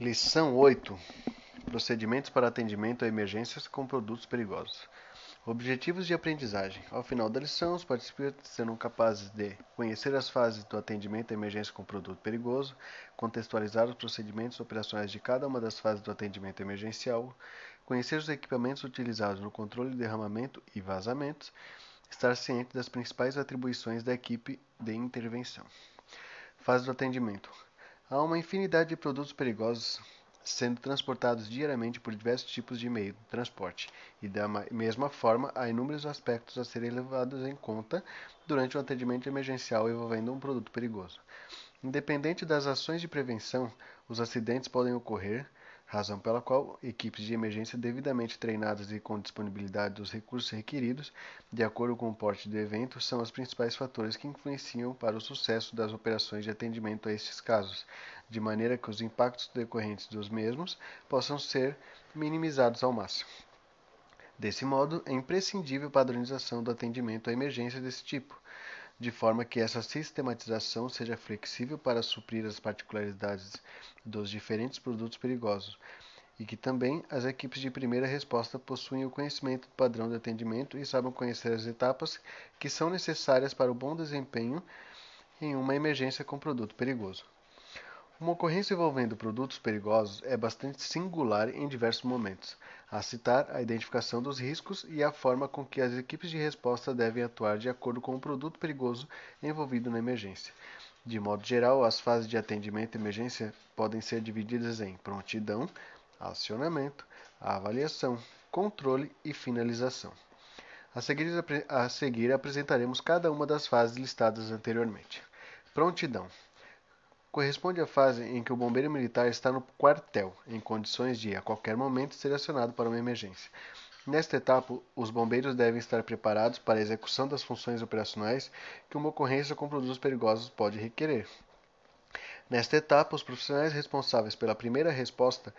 Lição 8: Procedimentos para atendimento a emergências com produtos perigosos. Objetivos de aprendizagem. Ao final da lição, os participantes serão capazes de conhecer as fases do atendimento a emergência com produto perigoso, contextualizar os procedimentos operacionais de cada uma das fases do atendimento emergencial, conhecer os equipamentos utilizados no controle de derramamento e vazamentos, estar ciente das principais atribuições da equipe de intervenção. Fase do atendimento. Há uma infinidade de produtos perigosos sendo transportados diariamente por diversos tipos de meio de transporte, e da mesma forma há inúmeros aspectos a serem levados em conta durante um atendimento emergencial envolvendo um produto perigoso. Independente das ações de prevenção, os acidentes podem ocorrer, razão pela qual equipes de emergência devidamente treinadas e com disponibilidade dos recursos requeridos, de acordo com o porte do evento, são os principais fatores que influenciam para o sucesso das operações de atendimento a estes casos, de maneira que os impactos decorrentes dos mesmos possam ser minimizados ao máximo. Desse modo, é imprescindível padronização do atendimento a emergência desse tipo, de forma que essa sistematização seja flexível para suprir as particularidades dos diferentes produtos perigosos e que também as equipes de primeira resposta possuem o conhecimento do padrão de atendimento e saibam conhecer as etapas que são necessárias para o bom desempenho em uma emergência com produto perigoso. Uma ocorrência envolvendo produtos perigosos é bastante singular em diversos momentos, a citar a identificação dos riscos e a forma com que as equipes de resposta devem atuar de acordo com o produto perigoso envolvido na emergência. De modo geral, as fases de atendimento e emergência podem ser divididas em prontidão, acionamento, avaliação, controle e finalização. A seguir, a seguir apresentaremos cada uma das fases listadas anteriormente. Prontidão corresponde à fase em que o bombeiro militar está no quartel, em condições de, a qualquer momento, ser acionado para uma emergência. Nesta etapa, os bombeiros devem estar preparados para a execução das funções operacionais que uma ocorrência com produtos perigosos pode requerer. Nesta etapa, os profissionais responsáveis pela primeira resposta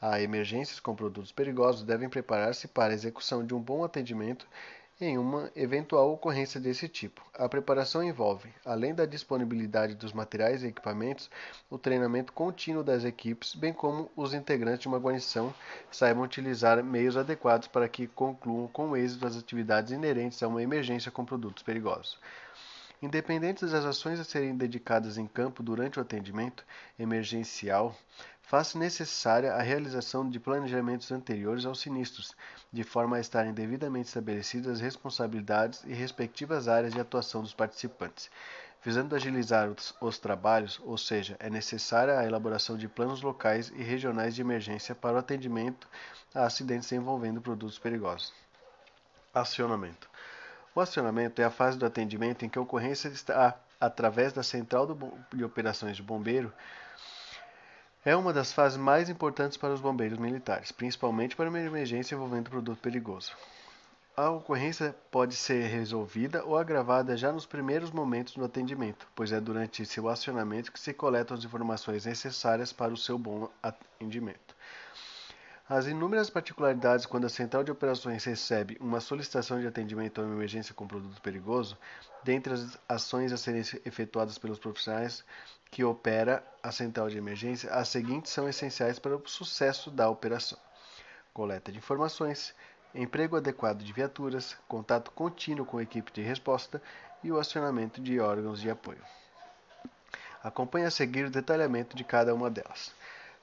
a emergências com produtos perigosos devem preparar-se para a execução de um bom atendimento em uma eventual ocorrência desse tipo. A preparação envolve, além da disponibilidade dos materiais e equipamentos, o treinamento contínuo das equipes, bem como os integrantes de uma guarnição saibam utilizar meios adequados para que concluam com êxito as atividades inerentes a uma emergência com produtos perigosos. Independentes das ações a serem dedicadas em campo durante o atendimento emergencial, faz necessária a realização de planejamentos anteriores aos sinistros, de forma a estarem devidamente estabelecidas as responsabilidades e respectivas áreas de atuação dos participantes. Visando agilizar os, os, trabalhos, ou seja, é necessária a elaboração de planos locais e regionais de emergência para o atendimento a acidentes envolvendo produtos perigosos. Acionamento. O acionamento é a fase do atendimento em que a ocorrência está através da central de operações de bombeiro. É uma das fases mais importantes para os bombeiros militares, principalmente para uma emergência envolvendo produto perigoso. A ocorrência pode ser resolvida ou agravada já nos primeiros momentos do atendimento, pois é durante seu acionamento que se coletam as informações necessárias para o seu bom atendimento. As inúmeras particularidades quando a central de operações recebe uma solicitação de atendimento a uma emergência com produto perigoso, dentre as ações a serem efetuadas pelos profissionais que opera a central de emergência, as seguintes são essenciais para o sucesso da operação: coleta de informações, emprego adequado de viaturas, contato contínuo com a equipe de resposta e o acionamento de órgãos de apoio. Acompanhe a seguir o detalhamento de cada uma delas.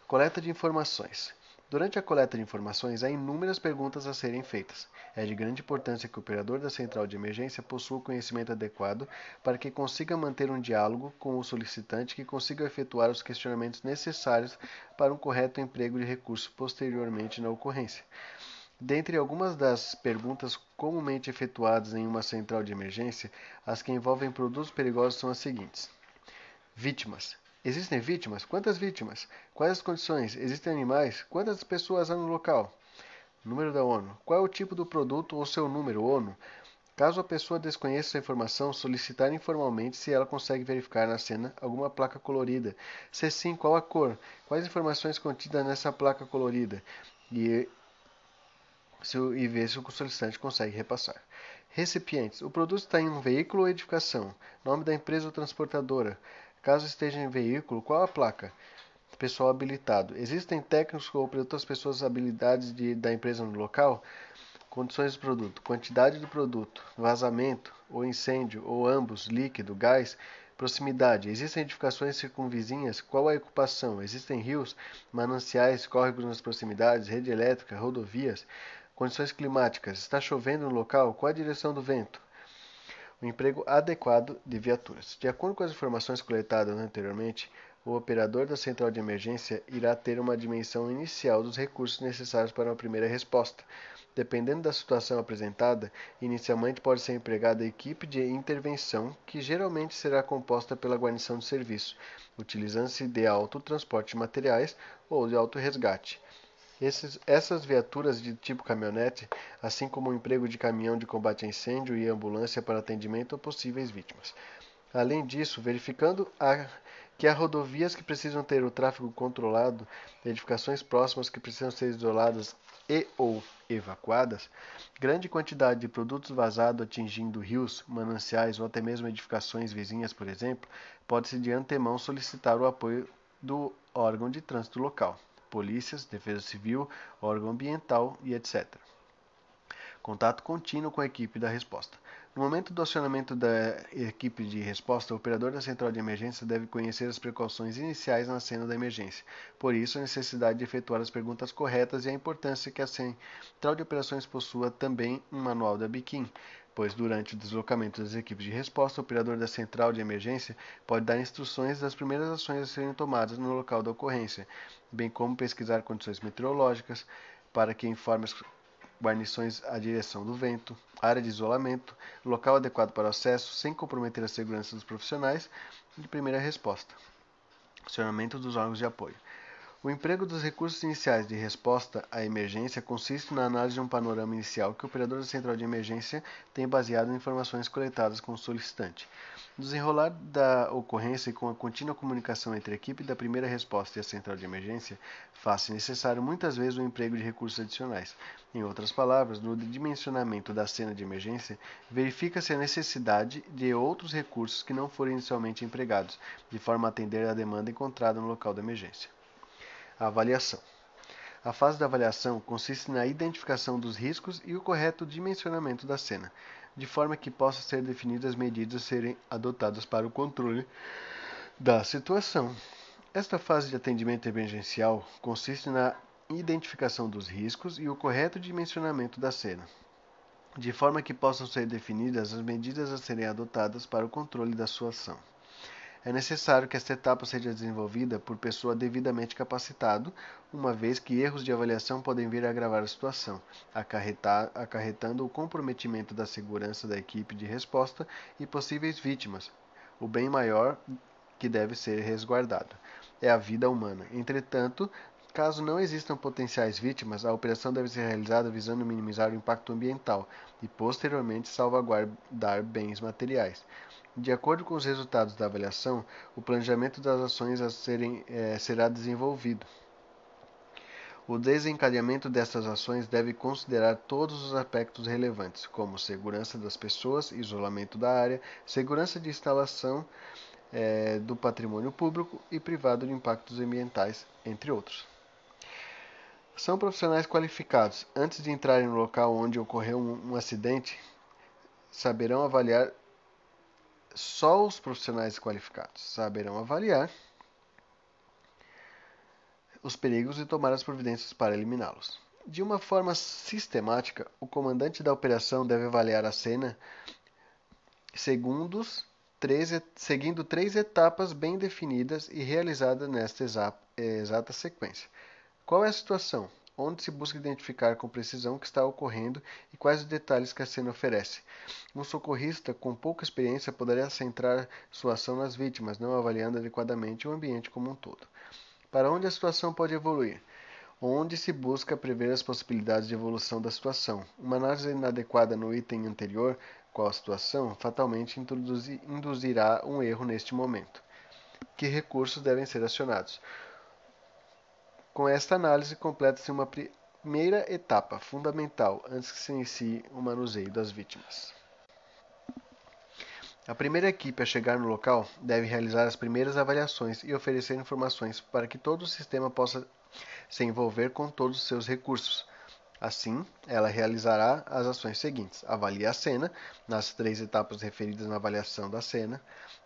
Coleta de informações. Durante a coleta de informações, há inúmeras perguntas a serem feitas. É de grande importância que o operador da central de emergência possua o conhecimento adequado para que consiga manter um diálogo com o solicitante que consiga efetuar os questionamentos necessários para um correto emprego de recurso posteriormente na ocorrência. Dentre algumas das perguntas comumente efetuadas em uma central de emergência, as que envolvem produtos perigosos são as seguintes: Vítimas. Existem vítimas? Quantas vítimas? Quais as condições? Existem animais? Quantas pessoas há no local? Número da ONU. Qual é o tipo do produto ou seu número ONU? Caso a pessoa desconheça essa informação, solicitar informalmente se ela consegue verificar na cena alguma placa colorida. Se sim, qual a cor? Quais informações contidas nessa placa colorida? E, se, e ver se o solicitante consegue repassar. Recipientes. O produto está em um veículo ou edificação. Nome da empresa ou transportadora. Caso esteja em veículo, qual a placa? pessoal habilitado. Existem técnicos ou outras pessoas habilidades de, da empresa no local? Condições do produto, quantidade do produto, vazamento ou incêndio, ou ambos, líquido, gás, proximidade. Existem edificações circunvizinhas? Qual a ocupação? Existem rios, mananciais, córregos nas proximidades, rede elétrica, rodovias? Condições climáticas. Está chovendo no local? Qual a direção do vento? O emprego adequado de viaturas. De acordo com as informações coletadas anteriormente, o operador da central de emergência irá ter uma dimensão inicial dos recursos necessários para uma primeira resposta. Dependendo da situação apresentada, inicialmente pode ser empregada a equipe de intervenção, que geralmente será composta pela guarnição de serviço, utilizando-se de autotransporte de materiais ou de autorresgate. Esses, essas viaturas de tipo caminhonete, assim como o emprego de caminhão de combate a incêndio e ambulância para atendimento a possíveis vítimas. Além disso, verificando a, que há rodovias que precisam ter o tráfego controlado, edificações próximas que precisam ser isoladas e ou evacuadas, grande quantidade de produtos vazados atingindo rios, mananciais ou até mesmo edificações vizinhas, por exemplo, pode-se de antemão solicitar o apoio do órgão de trânsito local polícias, defesa civil, órgão ambiental e etc. Contato contínuo com a equipe da resposta. No momento do acionamento da equipe de resposta, o operador da central de emergência deve conhecer as precauções iniciais na cena da emergência. Por isso, a necessidade de efetuar as perguntas corretas e a importância que a central de operações possua também um manual da BIQUIM, pois durante o deslocamento das equipes de resposta, o operador da central de emergência pode dar instruções das primeiras ações a serem tomadas no local da ocorrência, bem como pesquisar condições meteorológicas para que informe as guarnições a direção do vento, área de isolamento, local adequado para o acesso, sem comprometer a segurança dos profissionais de primeira resposta. Acionamento dos órgãos de apoio. O emprego dos recursos iniciais de resposta à emergência consiste na análise de um panorama inicial que o operador da central de emergência tem baseado em informações coletadas com o solicitante. No desenrolar da ocorrência e com a contínua comunicação entre a equipe da primeira resposta e a central de emergência, faz-se necessário muitas vezes o emprego de recursos adicionais. Em outras palavras, no dimensionamento da cena de emergência, verifica-se a necessidade de outros recursos que não foram inicialmente empregados, de forma a atender à demanda encontrada no local da emergência. A avaliação. A fase da avaliação consiste na identificação dos riscos e o correto dimensionamento da cena, de forma que possam ser definidas medidas a serem adotadas para o controle da situação. Esta fase de atendimento emergencial consiste na identificação dos riscos e o correto dimensionamento da cena, de forma que possam ser definidas as medidas a serem adotadas para o controle da sua ação. É necessário que esta etapa seja desenvolvida por pessoa devidamente capacitado, uma vez que erros de avaliação podem vir a agravar a situação, acarretando o comprometimento da segurança da equipe de resposta e possíveis vítimas. O bem maior que deve ser resguardado é a vida humana. Entretanto, Caso não existam potenciais vítimas, a operação deve ser realizada visando minimizar o impacto ambiental e, posteriormente, salvaguardar bens materiais. De acordo com os resultados da avaliação, o planejamento das ações serem, é, será desenvolvido. O desencadeamento destas ações deve considerar todos os aspectos relevantes, como segurança das pessoas, isolamento da área, segurança de instalação é, do patrimônio público e privado de impactos ambientais, entre outros. São profissionais qualificados. Antes de entrarem no local onde ocorreu um, um acidente, saberão avaliar só os profissionais qualificados saberão avaliar os perigos e tomar as providências para eliminá-los. De uma forma sistemática, o comandante da operação deve avaliar a cena segundos, três, seguindo três etapas bem definidas e realizadas nesta exata sequência. Qual é a situação? Onde se busca identificar com precisão o que está ocorrendo e quais os detalhes que a cena oferece. Um socorrista com pouca experiência poderia centrar sua ação nas vítimas, não avaliando adequadamente o ambiente como um todo. Para onde a situação pode evoluir? Onde se busca prever as possibilidades de evolução da situação. Uma análise inadequada no item anterior, qual a situação, fatalmente induzirá um erro neste momento. Que recursos devem ser acionados? Com esta análise, completa-se uma primeira etapa fundamental antes que se inicie o manuseio das vítimas. A primeira equipe a chegar no local deve realizar as primeiras avaliações e oferecer informações para que todo o sistema possa se envolver com todos os seus recursos. Assim, ela realizará as ações seguintes: avalia a cena, nas três etapas referidas na avaliação da cena,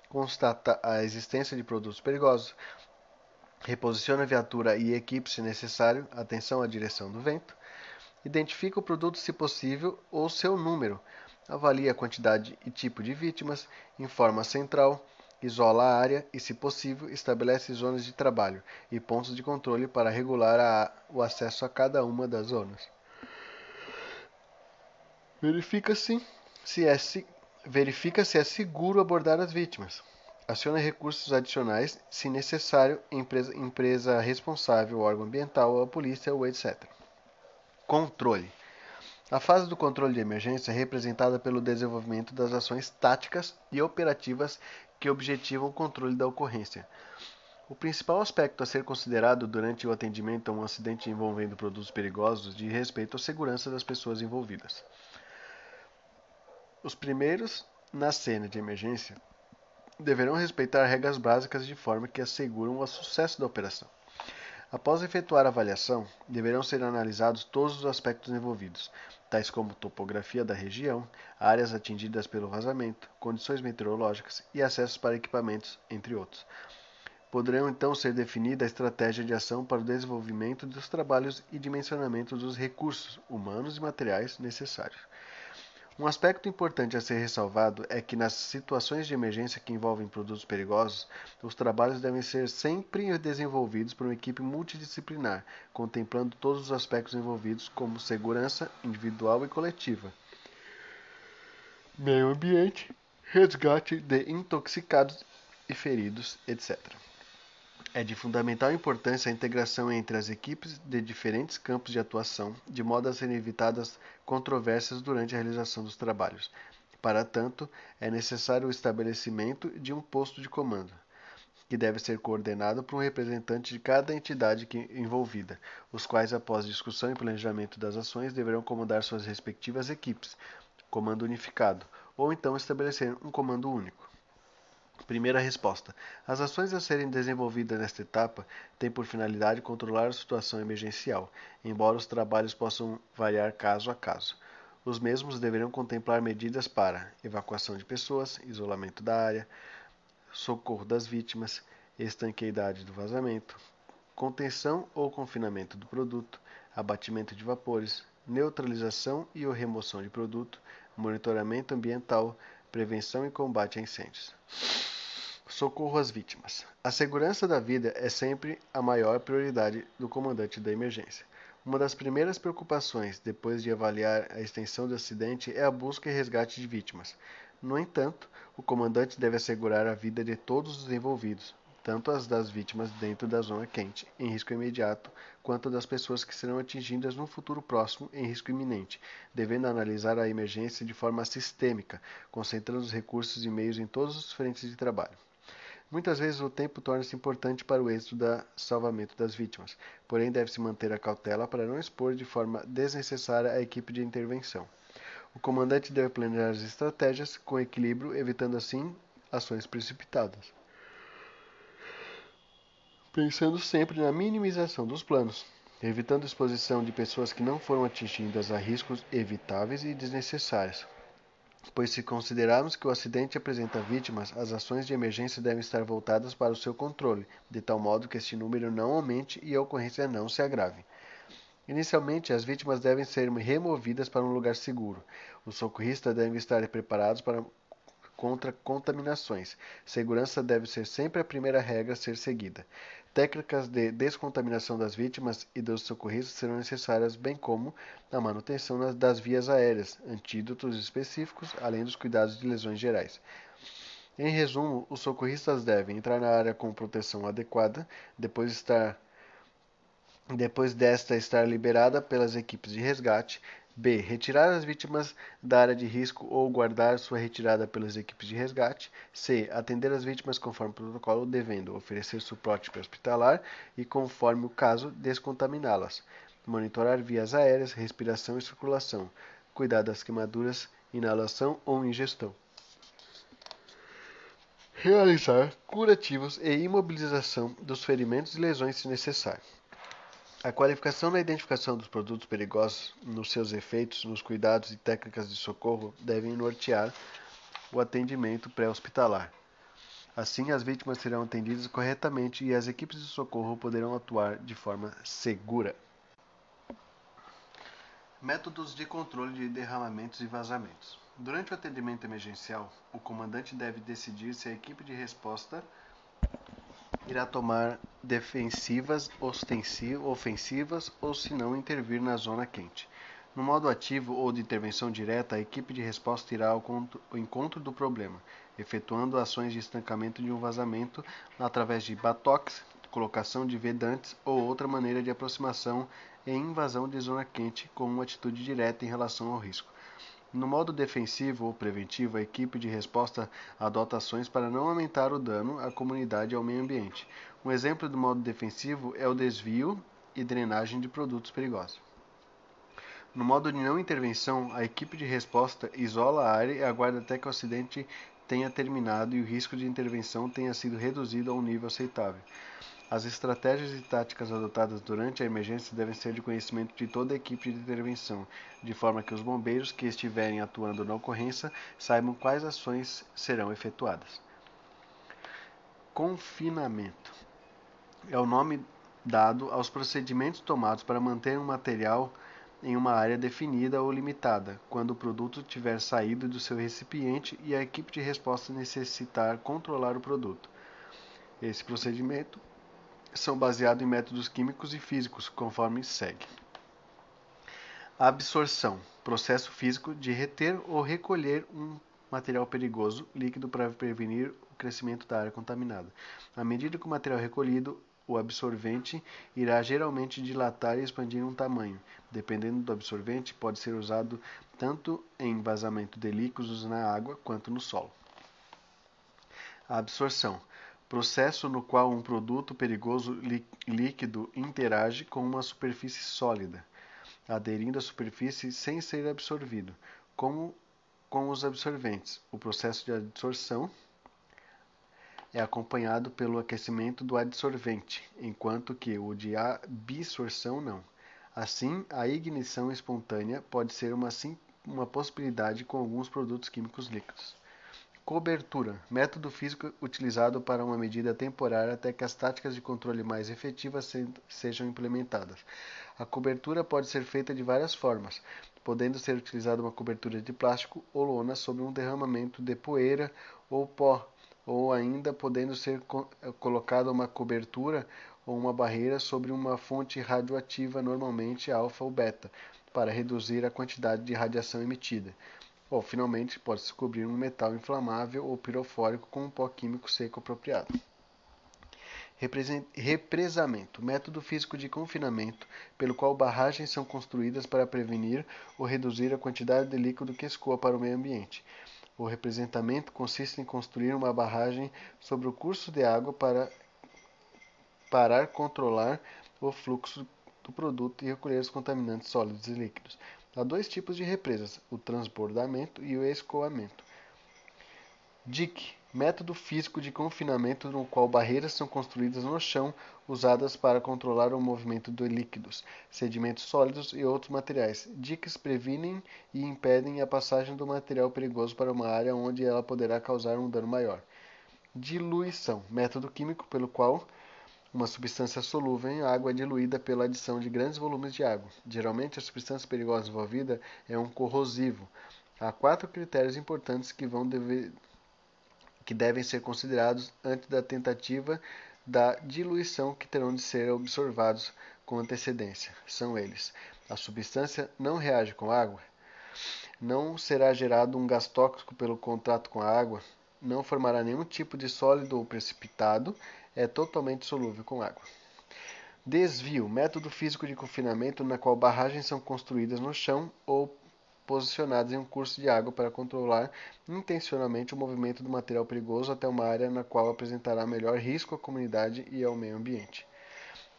constata a existência de produtos perigosos, reposiciona a viatura e equipe se necessário, atenção à direção do vento, identifica o produto se possível ou seu número, avalia a quantidade e tipo de vítimas, informa a central, isola a área e, se possível, estabelece zonas de trabalho e pontos de controle para regular a, o acesso a cada uma das zonas. Verifica-se se é, verifica se é seguro abordar as vítimas. Aciona recursos adicionais, se necessário, empresa, empresa responsável, órgão ambiental, a polícia ou etc. Controle. A fase do controle de emergência é representada pelo desenvolvimento das ações táticas e operativas que objetivam o controle da ocorrência. O principal aspecto a ser considerado durante o atendimento a um acidente envolvendo produtos perigosos diz respeito à segurança das pessoas envolvidas. Os primeiros na cena de emergência deverão respeitar regras básicas de forma que asseguram o sucesso da operação. Após efetuar a avaliação, deverão ser analisados todos os aspectos envolvidos, tais como topografia da região, áreas atingidas pelo vazamento, condições meteorológicas e acessos para equipamentos, entre outros. Poderão então ser definida a estratégia de ação para o desenvolvimento dos trabalhos e dimensionamento dos recursos humanos e materiais necessários. Um aspecto importante a ser ressalvado é que nas situações de emergência que envolvem produtos perigosos, os trabalhos devem ser sempre desenvolvidos por uma equipe multidisciplinar, contemplando todos os aspectos envolvidos, como segurança individual e coletiva, meio ambiente, resgate de intoxicados e feridos, etc. É de fundamental importância a integração entre as equipes de diferentes campos de atuação, de modo a serem evitadas controvérsias durante a realização dos trabalhos. Para tanto, é necessário o estabelecimento de um posto de comando, que deve ser coordenado por um representante de cada entidade envolvida, os quais, após discussão e planejamento das ações, deverão comandar suas respectivas equipes, comando unificado, ou então estabelecer um comando único. Primeira resposta: As ações a serem desenvolvidas nesta etapa têm por finalidade controlar a situação emergencial, embora os trabalhos possam variar caso a caso. Os mesmos deverão contemplar medidas para evacuação de pessoas, isolamento da área, socorro das vítimas, estanqueidade do vazamento, contenção ou confinamento do produto, abatimento de vapores, neutralização e ou remoção de produto, monitoramento ambiental, prevenção e combate a incêndios. Socorro às vítimas. A segurança da vida é sempre a maior prioridade do comandante da emergência. Uma das primeiras preocupações, depois de avaliar a extensão do acidente, é a busca e resgate de vítimas. No entanto, o comandante deve assegurar a vida de todos os envolvidos, tanto as das vítimas dentro da zona quente, em risco imediato, quanto das pessoas que serão atingidas no futuro próximo, em risco iminente, devendo analisar a emergência de forma sistêmica, concentrando os recursos e meios em todos os frentes de trabalho. Muitas vezes o tempo torna-se importante para o êxito do salvamento das vítimas, porém deve-se manter a cautela para não expor de forma desnecessária a equipe de intervenção. O comandante deve planejar as estratégias com equilíbrio, evitando assim ações precipitadas. Pensando sempre na minimização dos planos, evitando exposição de pessoas que não foram atingidas a riscos evitáveis e desnecessários pois se considerarmos que o acidente apresenta vítimas, as ações de emergência devem estar voltadas para o seu controle, de tal modo que este número não aumente e a ocorrência não se agrave. Inicialmente, as vítimas devem ser removidas para um lugar seguro. Os socorristas devem estar preparados para contra contaminações. Segurança deve ser sempre a primeira regra a ser seguida. Técnicas de descontaminação das vítimas e dos socorristas serão necessárias, bem como a manutenção das vias aéreas, antídotos específicos, além dos cuidados de lesões gerais. Em resumo, os socorristas devem entrar na área com proteção adequada, depois estar depois desta estar liberada pelas equipes de resgate, B. Retirar as vítimas da área de risco ou guardar sua retirada pelas equipes de resgate. C. Atender as vítimas conforme o protocolo, devendo oferecer suporte hospitalar e, conforme o caso, descontaminá-las. Monitorar vias aéreas, respiração e circulação. Cuidar das queimaduras, inalação ou ingestão. realizar curativos e imobilização dos ferimentos e lesões se necessário. A qualificação na identificação dos produtos perigosos, nos seus efeitos, nos cuidados e técnicas de socorro devem nortear o atendimento pré-hospitalar. Assim, as vítimas serão atendidas corretamente e as equipes de socorro poderão atuar de forma segura. Métodos de controle de derramamentos e vazamentos. Durante o atendimento emergencial, o comandante deve decidir se a equipe de resposta irá tomar defensivas, ofensivas ou se não intervir na zona quente. No modo ativo ou de intervenção direta, a equipe de resposta irá ao encontro do problema, efetuando ações de estancamento de um vazamento através de batoques, colocação de vedantes ou outra maneira de aproximação e invasão de zona quente com uma atitude direta em relação ao risco. No modo defensivo ou preventivo, a equipe de resposta adota ações para não aumentar o dano à comunidade e ao meio ambiente. Um exemplo do modo defensivo é o desvio e drenagem de produtos perigosos. No modo de não intervenção, a equipe de resposta isola a área e aguarda até que o acidente tenha terminado e o risco de intervenção tenha sido reduzido a um nível aceitável. As estratégias e táticas adotadas durante a emergência devem ser de conhecimento de toda a equipe de intervenção, de forma que os bombeiros que estiverem atuando na ocorrência saibam quais ações serão efetuadas. Confinamento é o nome dado aos procedimentos tomados para manter um material em uma área definida ou limitada, quando o produto tiver saído do seu recipiente e a equipe de resposta necessitar controlar o produto. Esse procedimento são baseados em métodos químicos e físicos, conforme segue. Absorção processo físico de reter ou recolher um material perigoso líquido para prevenir o crescimento da área contaminada. À medida que o material recolhido, o absorvente irá geralmente dilatar e expandir um tamanho. Dependendo do absorvente, pode ser usado tanto em vazamento de líquidos na água quanto no solo. Absorção processo no qual um produto perigoso líquido interage com uma superfície sólida, aderindo à superfície sem ser absorvido, como com os absorventes. O processo de adsorção é acompanhado pelo aquecimento do adsorvente, enquanto que o de absorção não. Assim, a ignição espontânea pode ser uma, uma possibilidade com alguns produtos químicos líquidos. Cobertura método físico utilizado para uma medida temporária até que as táticas de controle mais efetivas sejam implementadas. A cobertura pode ser feita de várias formas, podendo ser utilizada uma cobertura de plástico ou lona sobre um derramamento de poeira ou pó, ou ainda podendo ser eh, colocada uma cobertura ou uma barreira sobre uma fonte radioativa, normalmente alfa ou beta, para reduzir a quantidade de radiação emitida. Ou, finalmente, pode-se cobrir um metal inflamável ou pirofórico com um pó químico seco apropriado. Represamento método físico de confinamento pelo qual barragens são construídas para prevenir ou reduzir a quantidade de líquido que escoa para o meio ambiente. O representamento consiste em construir uma barragem sobre o curso de água para parar controlar o fluxo do produto e recolher os contaminantes sólidos e líquidos. Há dois tipos de represas, o transbordamento e o escoamento. DIC método físico de confinamento no qual barreiras são construídas no chão usadas para controlar o movimento de líquidos, sedimentos sólidos e outros materiais. Diques previnem e impedem a passagem do material perigoso para uma área onde ela poderá causar um dano maior. Diluição método químico pelo qual uma substância solúvel em água é diluída pela adição de grandes volumes de água. Geralmente, a substância perigosa envolvida é um corrosivo. Há quatro critérios importantes que, vão deve... que devem ser considerados antes da tentativa da diluição que terão de ser observados com antecedência. São eles: a substância não reage com água, não será gerado um gás tóxico pelo contato com a água, não formará nenhum tipo de sólido ou precipitado, é totalmente solúvel com água. Desvio método físico de confinamento na qual barragens são construídas no chão ou posicionadas em um curso de água para controlar intencionalmente o movimento do material perigoso até uma área na qual apresentará melhor risco à comunidade e ao meio ambiente.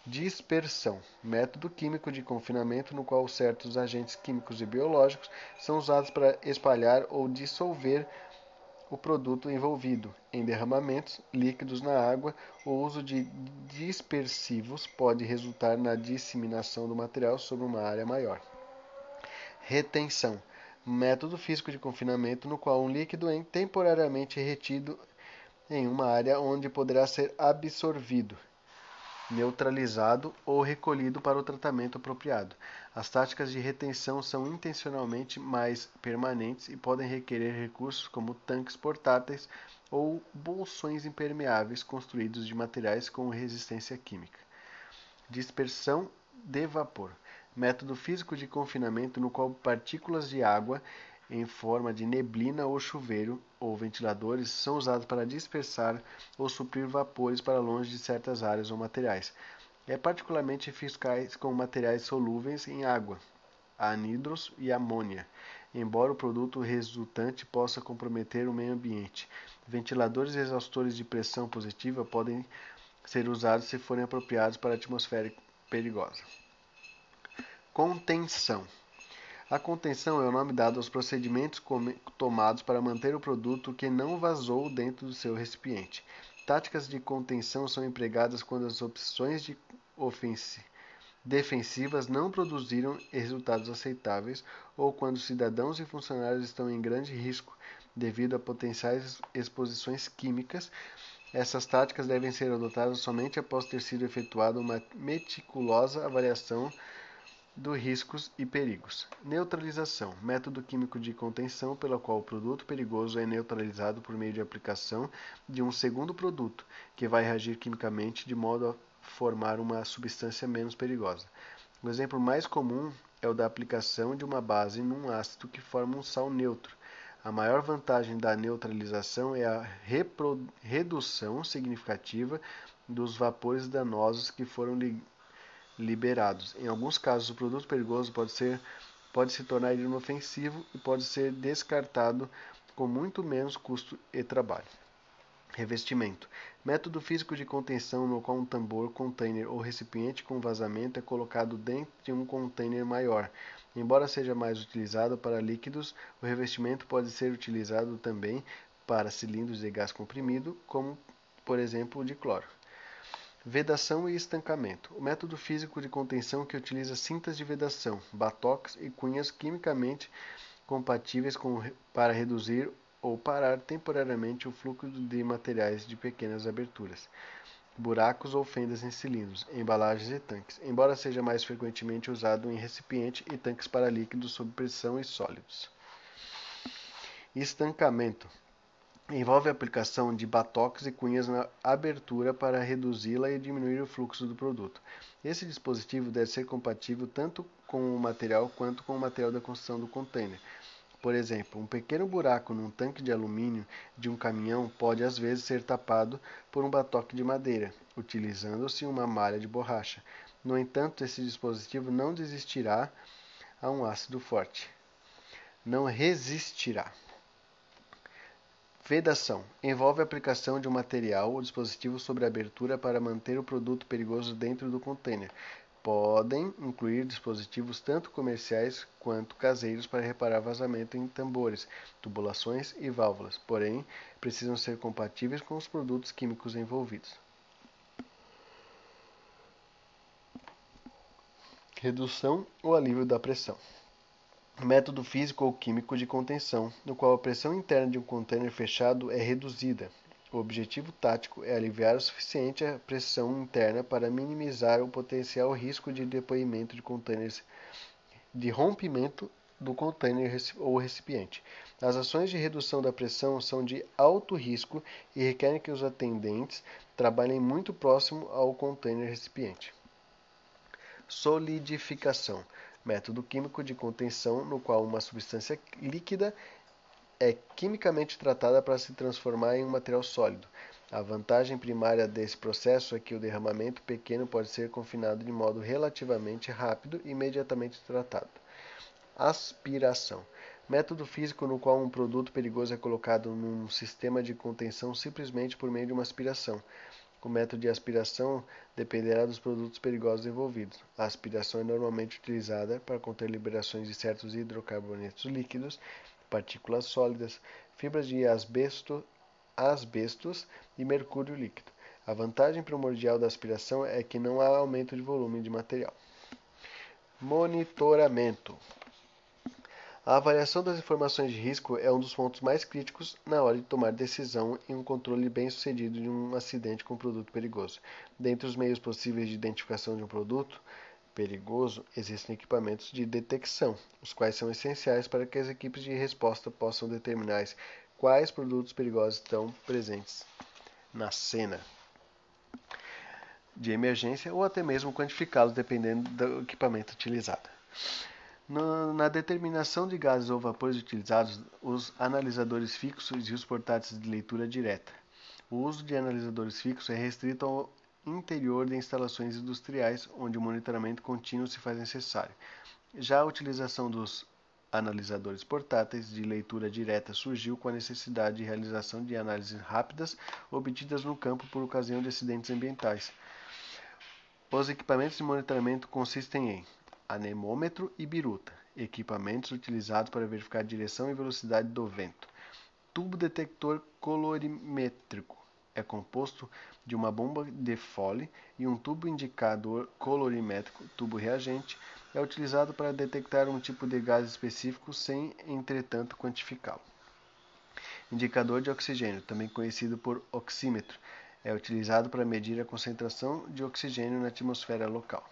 Dispersão método químico de confinamento no qual certos agentes químicos e biológicos são usados para espalhar ou dissolver o produto envolvido em derramamentos líquidos na água. O uso de dispersivos pode resultar na disseminação do material sobre uma área maior. Retenção método físico de confinamento no qual um líquido é temporariamente retido em uma área onde poderá ser absorvido, neutralizado ou recolhido para o tratamento apropriado. As táticas de retenção são intencionalmente mais permanentes e podem requerer recursos como tanques portáteis ou bolsões impermeáveis construídos de materiais com resistência química. Dispersão de vapor método físico de confinamento no qual partículas de água em forma de neblina ou chuveiro ou ventiladores são usados para dispersar ou suprir vapores para longe de certas áreas ou materiais. É particularmente eficaz com materiais solúveis em água, anidros e amônia, embora o produto resultante possa comprometer o meio ambiente. Ventiladores e exaustores de pressão positiva podem ser usados se forem apropriados para a atmosfera perigosa. Contenção. A contenção é o nome dado aos procedimentos tomados para manter o produto que não vazou dentro do seu recipiente. Táticas de contenção são empregadas quando as opções de defensivas não produziram resultados aceitáveis ou quando cidadãos e funcionários estão em grande risco devido a potenciais exposições químicas. Essas táticas devem ser adotadas somente após ter sido efetuada uma meticulosa avaliação dos riscos e perigos. Neutralização método químico de contenção pelo qual o produto perigoso é neutralizado por meio de aplicação de um segundo produto, que vai reagir quimicamente de modo a formar uma substância menos perigosa. O exemplo mais comum é o da aplicação de uma base num ácido que forma um sal neutro. A maior vantagem da neutralização é a redução significativa dos vapores danosos que foram liberados. Em alguns casos, o produto perigoso pode, ser, pode se tornar inofensivo e pode ser descartado com muito menos custo e trabalho. Revestimento: método físico de contenção no qual um tambor, container ou recipiente com vazamento é colocado dentro de um container maior. Embora seja mais utilizado para líquidos, o revestimento pode ser utilizado também para cilindros de gás comprimido, como por exemplo o de cloro. Vedação e estancamento. O método físico de contenção que utiliza cintas de vedação, batoques e cunhas quimicamente compatíveis com, para reduzir ou parar temporariamente o fluxo de materiais de pequenas aberturas, buracos ou fendas em cilindros, embalagens e tanques, embora seja mais frequentemente usado em recipiente e tanques para líquidos sob pressão e sólidos. Estancamento envolve a aplicação de batoques e cunhas na abertura para reduzi-la e diminuir o fluxo do produto. Esse dispositivo deve ser compatível tanto com o material quanto com o material da construção do container. Por exemplo, um pequeno buraco num tanque de alumínio de um caminhão pode às vezes ser tapado por um batoque de madeira, utilizando-se uma malha de borracha. No entanto, esse dispositivo não desistirá a um ácido forte. Não resistirá. Vedação envolve a aplicação de um material ou dispositivo sobre abertura para manter o produto perigoso dentro do container. Podem incluir dispositivos tanto comerciais quanto caseiros para reparar vazamento em tambores, tubulações e válvulas, porém precisam ser compatíveis com os produtos químicos envolvidos. Redução ou alívio da pressão método físico ou químico de contenção, no qual a pressão interna de um container fechado é reduzida. O objetivo tático é aliviar o suficiente a pressão interna para minimizar o potencial risco de depoimento de de rompimento do container ou recipiente. As ações de redução da pressão são de alto risco e requerem que os atendentes trabalhem muito próximo ao container recipiente. Solidificação método químico de contenção no qual uma substância líquida é quimicamente tratada para se transformar em um material sólido. A vantagem primária desse processo é que o derramamento pequeno pode ser confinado de modo relativamente rápido e imediatamente tratado. Aspiração método físico no qual um produto perigoso é colocado num sistema de contenção simplesmente por meio de uma aspiração. O método de aspiração dependerá dos produtos perigosos envolvidos. A aspiração é normalmente utilizada para conter liberações de certos hidrocarbonetos líquidos, partículas sólidas, fibras de asbesto, asbestos e mercúrio líquido. A vantagem primordial da aspiração é que não há aumento de volume de material. Monitoramento. A avaliação das informações de risco é um dos pontos mais críticos na hora de tomar decisão em um controle bem-sucedido de um acidente com produto perigoso. Dentre os meios possíveis de identificação de um produto perigoso, existem equipamentos de detecção, os quais são essenciais para que as equipes de resposta possam determinar quais produtos perigosos estão presentes na cena de emergência ou até mesmo quantificá-los dependendo do equipamento utilizado. No, na determinação de gases ou vapores utilizados, os analisadores fixos e os portáteis de leitura direta. O uso de analisadores fixos é restrito ao interior de instalações industriais, onde o monitoramento contínuo se faz necessário. Já a utilização dos analisadores portáteis de leitura direta surgiu com a necessidade de realização de análises rápidas obtidas no campo por ocasião de acidentes ambientais. Os equipamentos de monitoramento consistem em anemômetro e biruta, equipamentos utilizados para verificar a direção e velocidade do vento. Tubo detector colorimétrico é composto de uma bomba de Foley e um tubo indicador colorimétrico, tubo reagente, é utilizado para detectar um tipo de gás específico sem, entretanto, quantificá-lo. Indicador de oxigênio, também conhecido por oxímetro, é utilizado para medir a concentração de oxigênio na atmosfera local.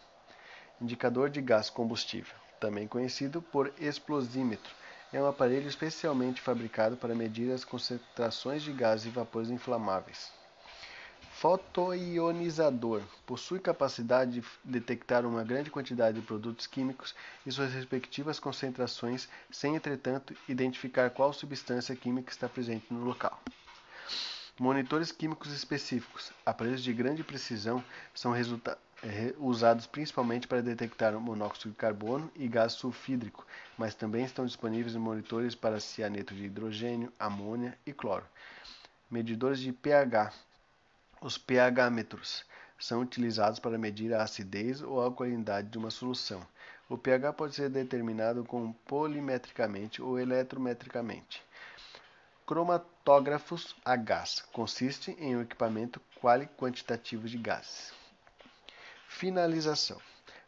Indicador de gás combustível, também conhecido por explosímetro, é um aparelho especialmente fabricado para medir as concentrações de gases e vapores inflamáveis. Fotoionizador possui capacidade de detectar uma grande quantidade de produtos químicos e suas respectivas concentrações, sem, entretanto, identificar qual substância química está presente no local. Monitores químicos específicos, aparelhos de grande precisão, são é, usados principalmente para detectar monóxido de carbono e gás sulfídrico, mas também estão disponíveis monitores para cianeto de hidrogênio, amônia e cloro. Medidores de pH. Os pH-metros são utilizados para medir a acidez ou a alcalinidade de uma solução. O pH pode ser determinado com polimetricamente ou eletrometricamente. Cromatógrafos a gás consiste em um equipamento quali-quantitativo de gases. Finalização.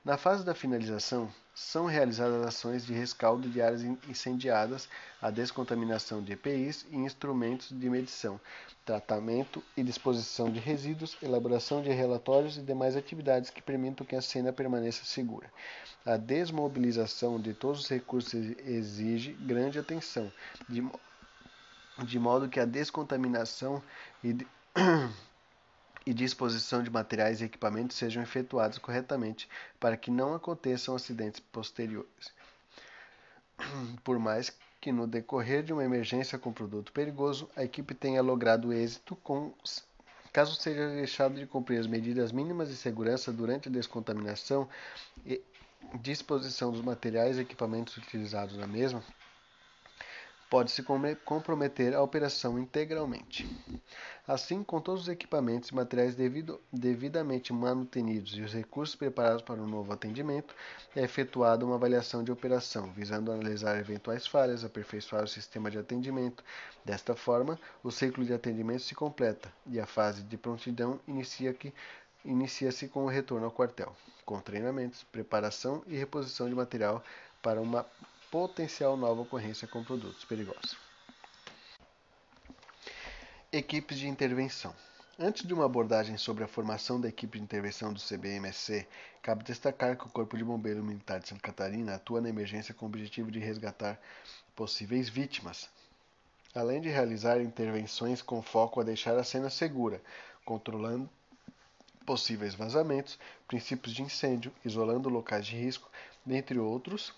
Na fase da finalização, são realizadas ações de rescaldo de áreas incendiadas, a descontaminação de EPIs e instrumentos de medição, tratamento e disposição de resíduos, elaboração de relatórios e demais atividades que permitam que a cena permaneça segura. A desmobilização de todos os recursos exige grande atenção, de de modo que a descontaminação e, e disposição de materiais e equipamentos sejam efetuados corretamente para que não aconteçam acidentes posteriores. Por mais que no decorrer de uma emergência com produto perigoso, a equipe tenha logrado êxito com caso seja deixado de cumprir as medidas mínimas de segurança durante a descontaminação e disposição dos materiais e equipamentos utilizados na mesma, pode-se comprometer a operação integralmente. Assim, com todos os equipamentos e materiais devido, devidamente manutenidos e os recursos preparados para o novo atendimento, é efetuada uma avaliação de operação, visando analisar eventuais falhas, aperfeiçoar o sistema de atendimento. Desta forma, o ciclo de atendimento se completa e a fase de prontidão inicia-se inicia com o retorno ao quartel, com treinamentos, preparação e reposição de material para uma potencial nova ocorrência com produtos perigosos. Equipes de intervenção. Antes de uma abordagem sobre a formação da equipe de intervenção do CBMSC, cabe destacar que o Corpo de Bombeiro Militar de Santa Catarina atua na emergência com o objetivo de resgatar possíveis vítimas, além de realizar intervenções com foco a deixar a cena segura, controlando possíveis vazamentos, princípios de incêndio, isolando locais de risco, dentre outros,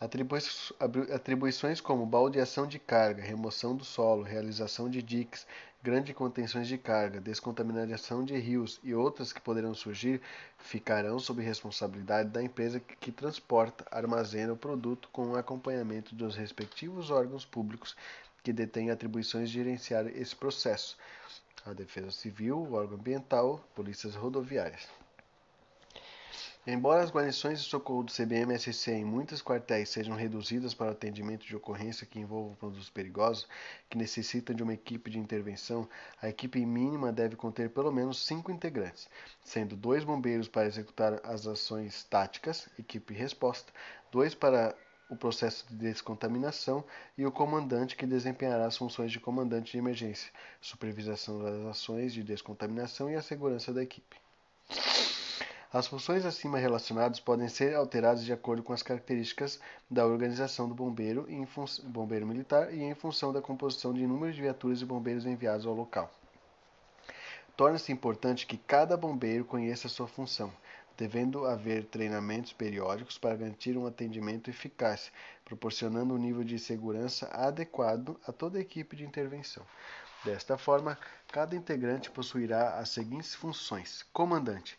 Atribuições como baldeação de carga, remoção do solo, realização de diques, grandes contenções de carga, descontaminação de rios e outras que poderão surgir ficarão sob responsabilidade da empresa que transporta, armazena o produto com acompanhamento dos respectivos órgãos públicos que detêm atribuições de gerenciar esse processo. A Defesa Civil, o órgão ambiental, polícias rodoviárias. Embora as guarnições de socorro do CBM-SC em muitos quartéis sejam reduzidas para o atendimento de ocorrência que envolva produtos perigosos que necessitam de uma equipe de intervenção, a equipe mínima deve conter pelo menos cinco integrantes, sendo dois bombeiros para executar as ações táticas, equipe resposta, dois para o processo de descontaminação e o comandante que desempenhará as funções de comandante de emergência, supervisação das ações de descontaminação e a segurança da equipe. As funções acima relacionadas podem ser alteradas de acordo com as características da organização do bombeiro, bombeiro militar e em função da composição de número de viaturas e bombeiros enviados ao local. Torna-se importante que cada bombeiro conheça sua função, devendo haver treinamentos periódicos para garantir um atendimento eficaz, proporcionando um nível de segurança adequado a toda a equipe de intervenção. Desta forma, cada integrante possuirá as seguintes funções: comandante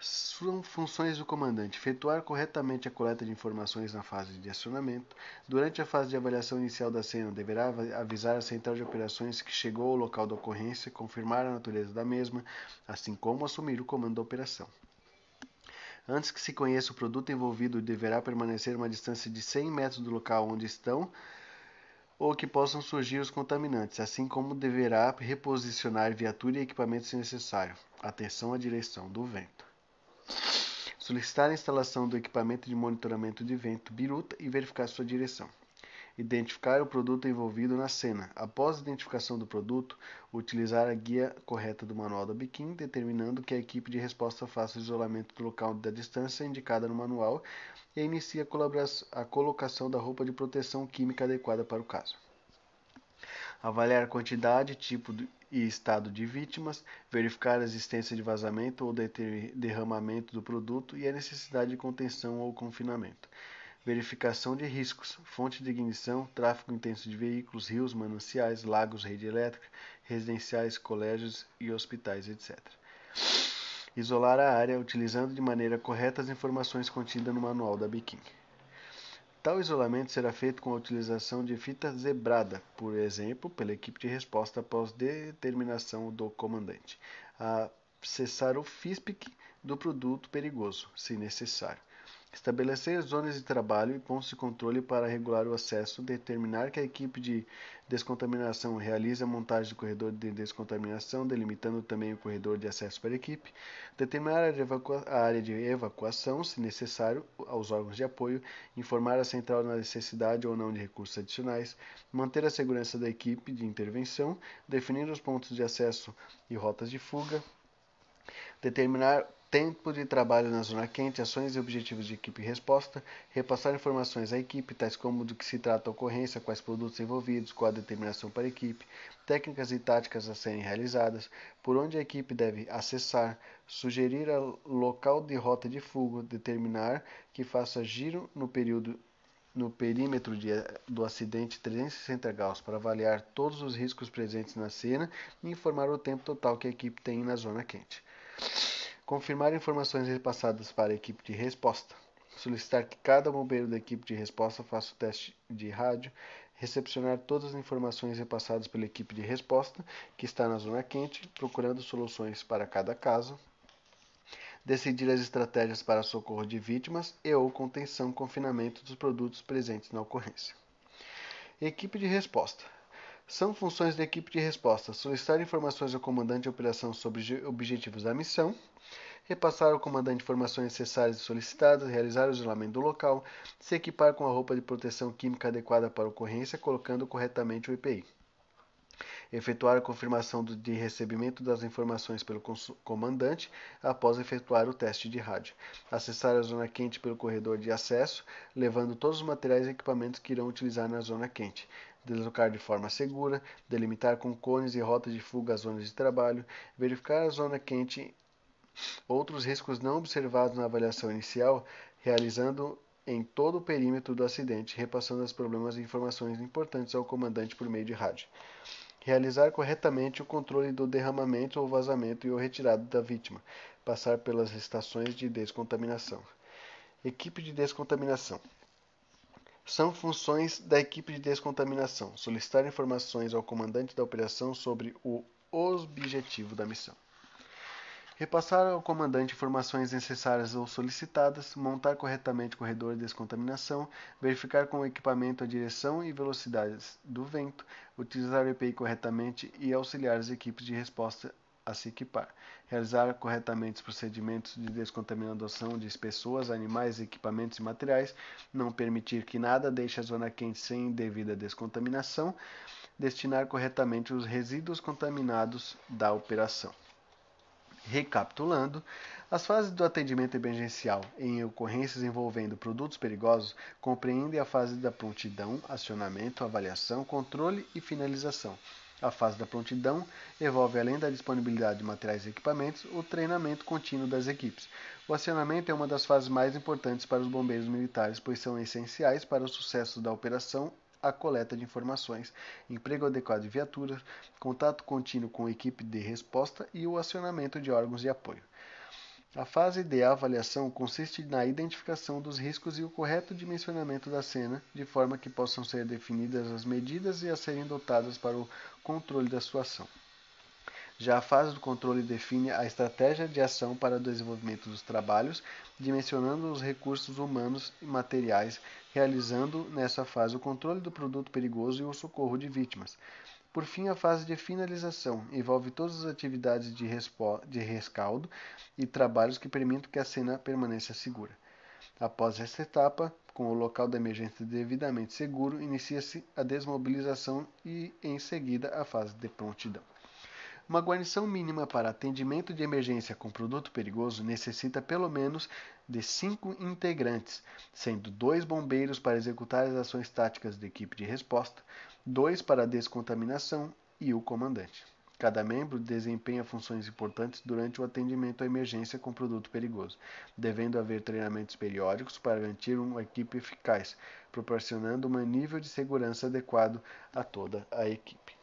são funções do comandante efetuar corretamente a coleta de informações na fase de acionamento. Durante a fase de avaliação inicial da cena, deverá avisar a central de operações que chegou ao local da ocorrência, confirmar a natureza da mesma, assim como assumir o comando da operação. Antes que se conheça o produto envolvido, deverá permanecer uma distância de 100 metros do local onde estão ou que possam surgir os contaminantes, assim como deverá reposicionar viatura e equipamento se necessário. Atenção à direção do vento. Solicitar a instalação do equipamento de monitoramento de vento biruta e verificar sua direção. Identificar o produto envolvido na cena. Após a identificação do produto, utilizar a guia correta do manual da Biquim, determinando que a equipe de resposta faça o isolamento do local da distância indicada no manual e inicie a, a colocação da roupa de proteção química adequada para o caso avaliar quantidade, tipo e estado de vítimas, verificar a existência de vazamento ou derramamento do produto e a necessidade de contenção ou confinamento. Verificação de riscos, fonte de ignição, tráfego intenso de veículos, rios, mananciais, lagos, rede elétrica, residenciais, colégios e hospitais, etc. Isolar a área utilizando de maneira correta as informações contidas no manual da Biquim. Tal isolamento será feito com a utilização de fita zebrada, por exemplo, pela equipe de resposta após determinação do comandante, a cessar o FISPIC do produto perigoso, se necessário. Estabelecer zonas de trabalho e pontos de controle para regular o acesso, determinar que a equipe de descontaminação realize a montagem do corredor de descontaminação, delimitando também o corredor de acesso para a equipe, determinar a área de evacuação, se necessário, aos órgãos de apoio, informar a central na necessidade ou não de recursos adicionais, manter a segurança da equipe de intervenção, definir os pontos de acesso e rotas de fuga, determinar tempo de trabalho na zona quente, ações e objetivos de equipe resposta, repassar informações à equipe, tais como do que se trata a ocorrência, quais produtos envolvidos, qual a determinação para a equipe, técnicas e táticas a serem realizadas, por onde a equipe deve acessar, sugerir local de rota de fuga, determinar que faça giro no período no perímetro de, do acidente 360 graus para avaliar todos os riscos presentes na cena e informar o tempo total que a equipe tem na zona quente. Confirmar informações repassadas para a equipe de resposta. Solicitar que cada bombeiro da equipe de resposta faça o teste de rádio. Recepcionar todas as informações repassadas pela equipe de resposta, que está na zona quente, procurando soluções para cada caso. Decidir as estratégias para socorro de vítimas e ou contenção confinamento dos produtos presentes na ocorrência. Equipe de resposta. São funções da equipe de resposta. Solicitar informações ao comandante de operação sobre objetivos da missão, repassar ao comandante informações necessárias e solicitadas, realizar o isolamento do local, se equipar com a roupa de proteção química adequada para a ocorrência, colocando corretamente o EPI. Efetuar a confirmação de recebimento das informações pelo comandante após efetuar o teste de rádio. Acessar a zona quente pelo corredor de acesso, levando todos os materiais e equipamentos que irão utilizar na zona quente deslocar de forma segura, delimitar com cones e rotas de fuga as zonas de trabalho, verificar a zona quente Outros riscos não observados na avaliação inicial, realizando em todo o perímetro do acidente, repassando os problemas e informações importantes ao comandante por meio de rádio. Realizar corretamente o controle do derramamento ou vazamento e o retirado da vítima. Passar pelas estações de descontaminação. Equipe de descontaminação. São funções da equipe de descontaminação. Solicitar informações ao comandante da operação sobre o objetivo da missão Repassar ao comandante informações necessárias ou solicitadas, montar corretamente o corredor de descontaminação, verificar com o equipamento a direção e velocidades do vento, utilizar o EPI corretamente e auxiliar as equipes de resposta a se equipar, realizar corretamente os procedimentos de descontaminação de pessoas, animais, equipamentos e materiais, não permitir que nada deixe a zona quente sem devida descontaminação, destinar corretamente os resíduos contaminados da operação. Recapitulando, as fases do atendimento emergencial em ocorrências envolvendo produtos perigosos compreendem a fase da prontidão, acionamento, avaliação, controle e finalização. A fase da prontidão envolve, além da disponibilidade de materiais e equipamentos, o treinamento contínuo das equipes. O acionamento é uma das fases mais importantes para os bombeiros militares, pois são essenciais para o sucesso da operação a coleta de informações, emprego adequado de viaturas, contato contínuo com a equipe de resposta e o acionamento de órgãos de apoio. A fase de avaliação consiste na identificação dos riscos e o correto dimensionamento da cena, de forma que possam ser definidas as medidas e a serem dotadas para o controle da sua ação. Já a fase do controle define a estratégia de ação para o desenvolvimento dos trabalhos, dimensionando os recursos humanos e materiais, realizando nessa fase o controle do produto perigoso e o socorro de vítimas. Por fim, a fase de finalização envolve todas as atividades de, de rescaldo e trabalhos que permitam que a cena permaneça segura. Após esta etapa, com o local da emergência devidamente seguro, inicia-se a desmobilização e, em seguida, a fase de prontidão. Uma guarnição mínima para atendimento de emergência com produto perigoso necessita pelo menos de cinco integrantes, sendo dois bombeiros para executar as ações táticas da equipe de resposta, dois para a descontaminação e o comandante. Cada membro desempenha funções importantes durante o atendimento à emergência com produto perigoso, devendo haver treinamentos periódicos para garantir uma equipe eficaz, proporcionando um nível de segurança adequado a toda a equipe.